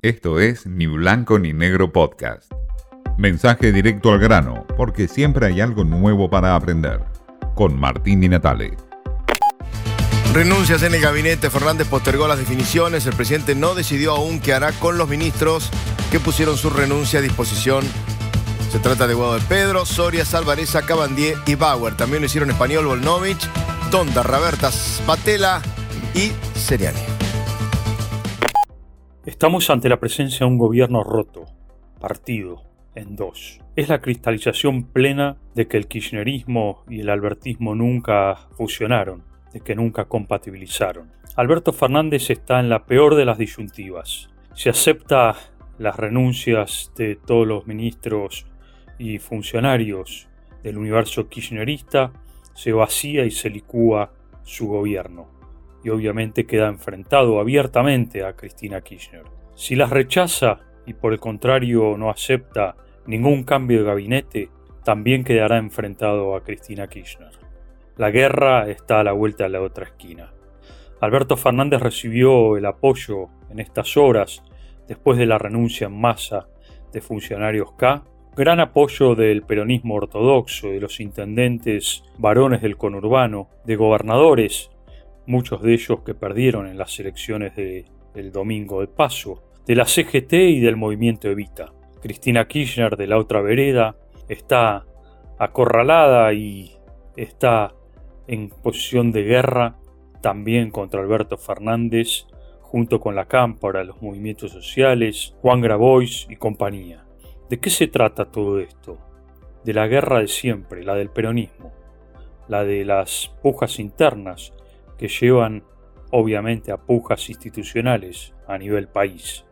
Esto es Ni Blanco ni Negro Podcast. Mensaje directo al grano, porque siempre hay algo nuevo para aprender. Con Martín Di Natale. Renuncias en el gabinete, Fernández postergó las definiciones, el presidente no decidió aún qué hará con los ministros que pusieron su renuncia a disposición. Se trata de Guado de Pedro, Soria, Salvareza, Cabandier y Bauer. También lo hicieron Español, Volnovich, Donda, Rabertas, Patela y Seriani. Estamos ante la presencia de un gobierno roto, partido en dos. Es la cristalización plena de que el kirchnerismo y el albertismo nunca fusionaron, de que nunca compatibilizaron. Alberto Fernández está en la peor de las disyuntivas. Se acepta las renuncias de todos los ministros y funcionarios del universo kirchnerista, se vacía y se licúa su gobierno. Y obviamente queda enfrentado abiertamente a Cristina Kirchner. Si las rechaza y por el contrario no acepta ningún cambio de gabinete, también quedará enfrentado a Cristina Kirchner. La guerra está a la vuelta de la otra esquina. Alberto Fernández recibió el apoyo en estas horas después de la renuncia en masa de funcionarios K, gran apoyo del peronismo ortodoxo, de los intendentes varones del conurbano, de gobernadores, muchos de ellos que perdieron en las elecciones del domingo de paso, de la CGT y del movimiento Evita. Cristina Kirchner de la otra vereda está acorralada y está en posición de guerra también contra Alberto Fernández junto con la Cámpora, los movimientos sociales, Juan Grabois y compañía. ¿De qué se trata todo esto? De la guerra de siempre, la del peronismo, la de las pujas internas que llevan obviamente a pujas institucionales a nivel país.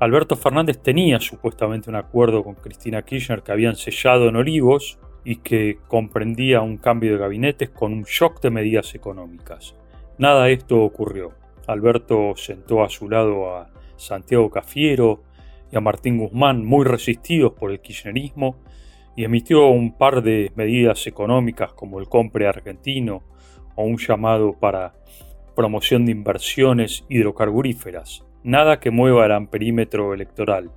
Alberto Fernández tenía supuestamente un acuerdo con Cristina Kirchner que habían sellado en Olivos y que comprendía un cambio de gabinetes con un shock de medidas económicas. Nada de esto ocurrió. Alberto sentó a su lado a Santiago Cafiero y a Martín Guzmán, muy resistidos por el kirchnerismo, y emitió un par de medidas económicas como el compre argentino o un llamado para promoción de inversiones hidrocarburíferas. Nada que mueva el amperímetro electoral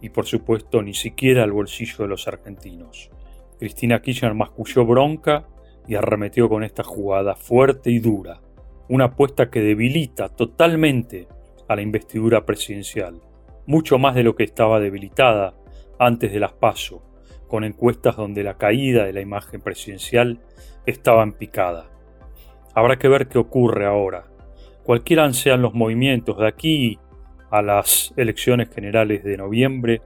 y por supuesto ni siquiera el bolsillo de los argentinos. Cristina Kirchner masculló bronca y arremetió con esta jugada fuerte y dura una apuesta que debilita totalmente a la investidura presidencial, mucho más de lo que estaba debilitada antes de las PASO, con encuestas donde la caída de la imagen presidencial estaba en picada. Habrá que ver qué ocurre ahora. Cualquiera sean los movimientos de aquí a las elecciones generales de noviembre,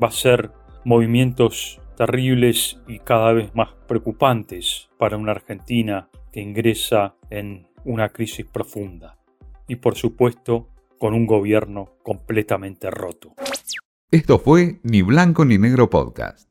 va a ser movimientos terribles y cada vez más preocupantes para una Argentina que ingresa en una crisis profunda y por supuesto con un gobierno completamente roto. Esto fue Ni Blanco ni Negro Podcast.